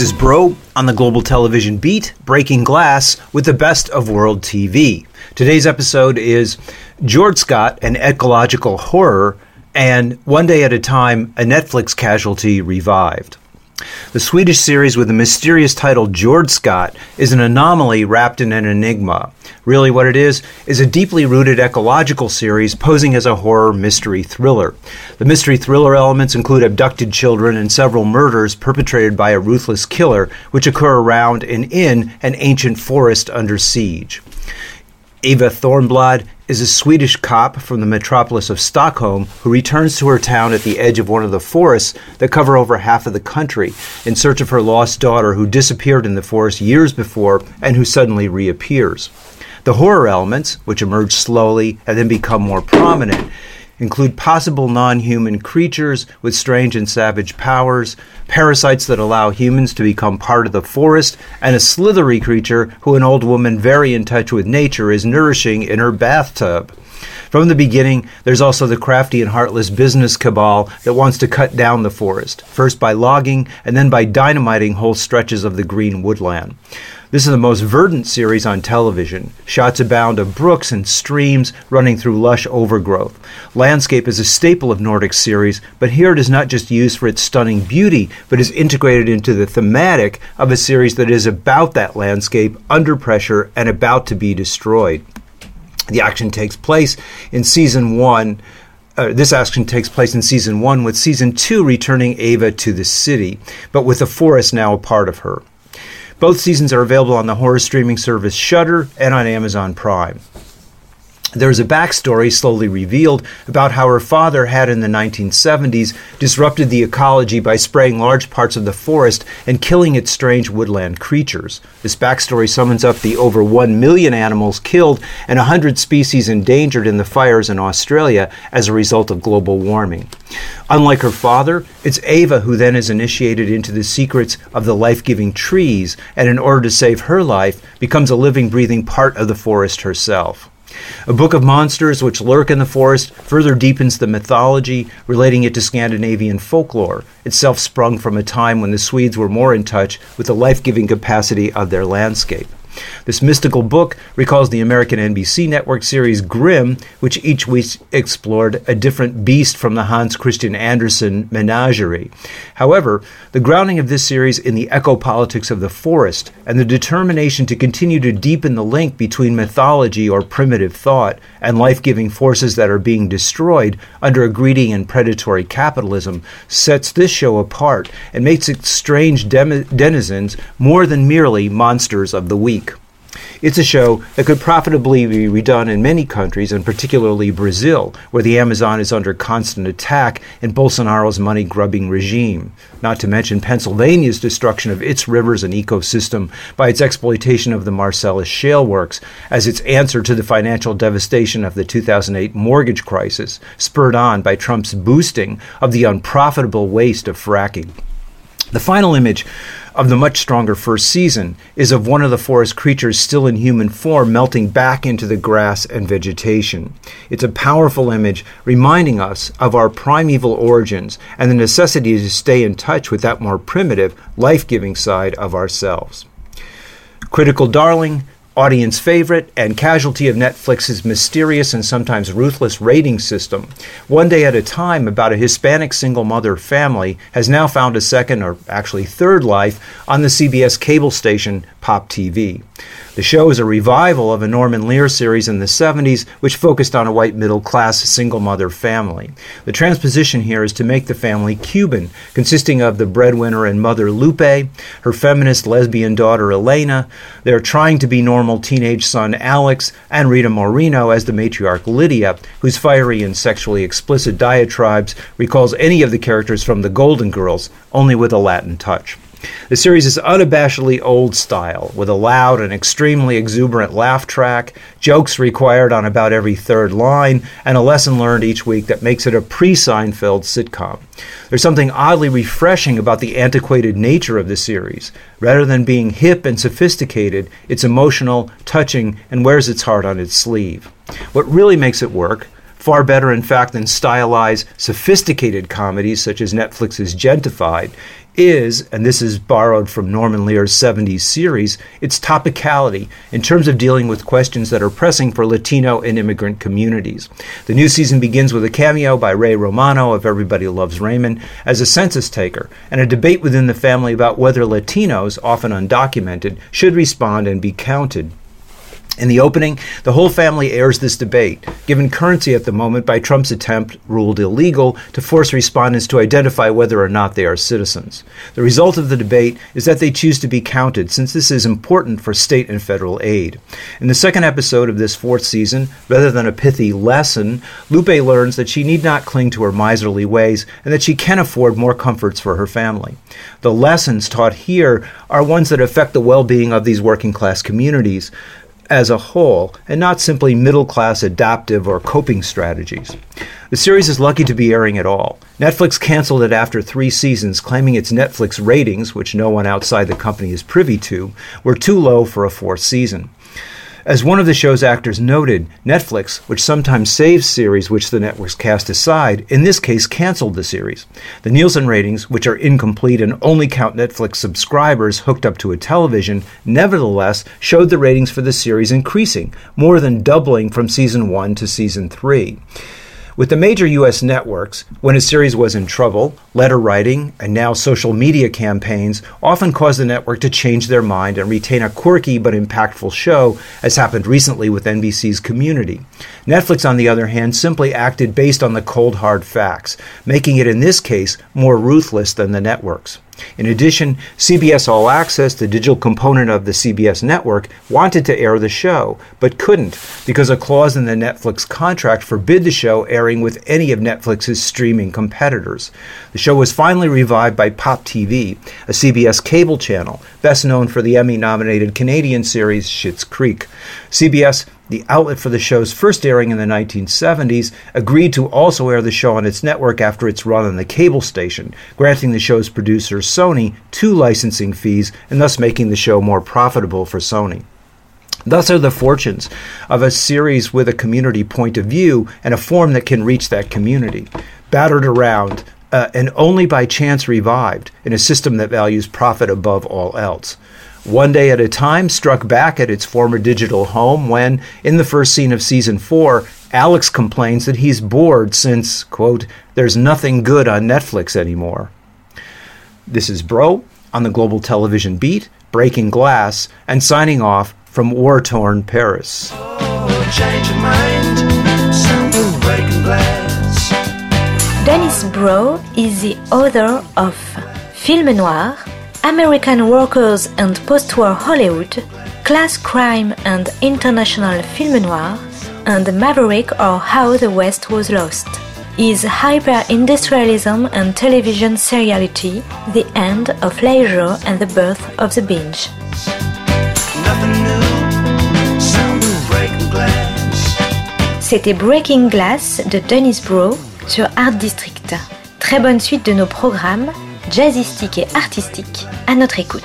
This is Broe on the Global Television Beat, Breaking Glass with the best of world TV. Today's episode is Jordskott, an ecological horror, and One Day at a Time, a Netflix casualty revived. The Swedish series with the mysterious title Jordskott is an anomaly wrapped in an enigma. Really, what it is, is a deeply rooted ecological series posing as a horror mystery thriller. The mystery thriller elements include abducted children and several murders perpetrated by a ruthless killer, which occur around and in an ancient forest under siege. Eva Thornblad is a Swedish cop from the metropolis of Stockholm who returns to her town at the edge of one of the forests that cover over half of the country in search of her lost daughter who disappeared in the forest years before and who suddenly reappears. The horror elements, which emerge slowly and then become more prominent, include possible non human creatures with strange and savage powers, parasites that allow humans to become part of the forest, and a slithery creature who an old woman very in touch with nature is nourishing in her bathtub. From the beginning, there's also the crafty and heartless business cabal that wants to cut down the forest, first by logging and then by dynamiting whole stretches of the green woodland. This is the most verdant series on television. Shots abound of brooks and streams running through lush overgrowth. Landscape is a staple of Nordic series, but here it is not just used for its stunning beauty, but is integrated into the thematic of a series that is about that landscape, under pressure, and about to be destroyed. The action takes place in season one. Uh, this action takes place in season one, with season two returning Ava to the city, but with the forest now a part of her. Both seasons are available on the horror streaming service Shudder and on Amazon Prime. There's a backstory slowly revealed about how her father had in the 1970s disrupted the ecology by spraying large parts of the forest and killing its strange woodland creatures. This backstory summons up the over 1 million animals killed and 100 species endangered in the fires in Australia as a result of global warming. Unlike her father, it's Ava who then is initiated into the secrets of the life giving trees and, in order to save her life, becomes a living, breathing part of the forest herself. A book of monsters which lurk in the forest further deepens the mythology, relating it to Scandinavian folklore, itself sprung from a time when the Swedes were more in touch with the life giving capacity of their landscape. This mystical book recalls the American NBC network series Grimm, which each week explored a different beast from the Hans Christian Andersen menagerie. However, the grounding of this series in the ecopolitics of the forest and the determination to continue to deepen the link between mythology or primitive thought and life giving forces that are being destroyed under a greedy and predatory capitalism sets this show apart and makes its strange denizens more than merely monsters of the week. It's a show that could profitably be redone in many countries, and particularly Brazil, where the Amazon is under constant attack in Bolsonaro's money grubbing regime. Not to mention Pennsylvania's destruction of its rivers and ecosystem by its exploitation of the Marcellus shale works as its answer to the financial devastation of the 2008 mortgage crisis, spurred on by Trump's boosting of the unprofitable waste of fracking. The final image of the much stronger first season is of one of the forest creatures still in human form melting back into the grass and vegetation. It's a powerful image reminding us of our primeval origins and the necessity to stay in touch with that more primitive, life giving side of ourselves. Critical Darling audience favorite and casualty of Netflix's mysterious and sometimes ruthless rating system, One Day at a Time, about a Hispanic single mother family, has now found a second or actually third life on the CBS cable station Pop TV. The show is a revival of a Norman Lear series in the 70s, which focused on a white middle class single mother family. The transposition here is to make the family Cuban, consisting of the breadwinner and mother Lupe, her feminist lesbian daughter Elena, They're trying to be normal teenage son Alex, and Rita Moreno as the matriarch Lydia, whose fiery and sexually explicit diatribes recalls any of the characters from the Golden Girls, only with a Latin touch. The series is unabashedly old style, with a loud and extremely exuberant laugh track, jokes required on about every third line, and a lesson learned each week that makes it a pre Seinfeld sitcom. There's something oddly refreshing about the antiquated nature of the series. Rather than being hip and sophisticated, it's emotional, touching, and wears its heart on its sleeve. What really makes it work, far better, in fact, than stylized, sophisticated comedies such as Netflix's Gentefied, is, and this is borrowed from Norman Lear's 70s series, its topicality in terms of dealing with questions that are pressing for Latino and immigrant communities. The new season begins with a cameo by Ray Romano of Everybody Loves Raymond as a census taker and a debate within the family about whether Latinos, often undocumented, should respond and be counted. In the opening, the whole family airs this debate, given currency at the moment by Trump's attempt, ruled illegal, to force respondents to identify whether or not they are citizens. The result of the debate is that they choose to be counted, since this is important for state and federal aid. In the second episode of this fourth season, rather than a pithy lesson, Lupe learns that she need not cling to her miserly ways and that she can afford more comforts for her family. The lessons taught here are ones that affect the well being of these working class communities as a whole and not simply middle class adaptive or coping strategies. The series is lucky to be airing at all. Netflix canceled it after three seasons, claiming its Netflix ratings, which no one outside the company is privy to, were too low for a fourth season. As one of the show's actors noted, Netflix, which sometimes saves series which the networks cast aside, in this case canceled the series. The Nielsen ratings, which are incomplete and only count Netflix subscribers hooked up to a television, nevertheless showed the ratings for the series increasing, more than doubling from season 1 to season 3. With the major U.S. networks, when a series was in trouble, letter writing and now social media campaigns often caused the network to change their mind and retain a quirky but impactful show, as happened recently with NBC's Community. Netflix, on the other hand, simply acted based on the cold hard facts, making it in this case more ruthless than the networks. In addition, CBS All Access, the digital component of the CBS network, wanted to air the show, but couldn't because a clause in the Netflix contract forbid the show airing with any of Netflix's streaming competitors. The show was finally revived by Pop TV, a CBS cable channel, best known for the Emmy nominated Canadian series Schitt's Creek. CBS the outlet for the show's first airing in the 1970s, agreed to also air the show on its network after its run on the cable station, granting the show's producer, Sony, two licensing fees and thus making the show more profitable for Sony. Thus are the fortunes of a series with a community point of view and a form that can reach that community. Battered around, uh, and only by chance revived in a system that values profit above all else. One Day at a Time struck back at its former digital home when, in the first scene of season four, Alex complains that he's bored since, quote, there's nothing good on Netflix anymore. This is Broe on the Global Television Beat, Breaking Glass, and signing off from war torn Paris. Oh, Dennis Broe is the author of Film Noir, American Workers and Postwar Hollywood, Class Crime and International Film Noir, and Maverick or How the West Was Lost. Is hyper-industrialism and television seriality the end of leisure and the birth of the binge? C'était Breaking Glass de Dennis Broe sur Art District. Très bonne suite de nos programmes Jazzistique et artistique à notre écoute.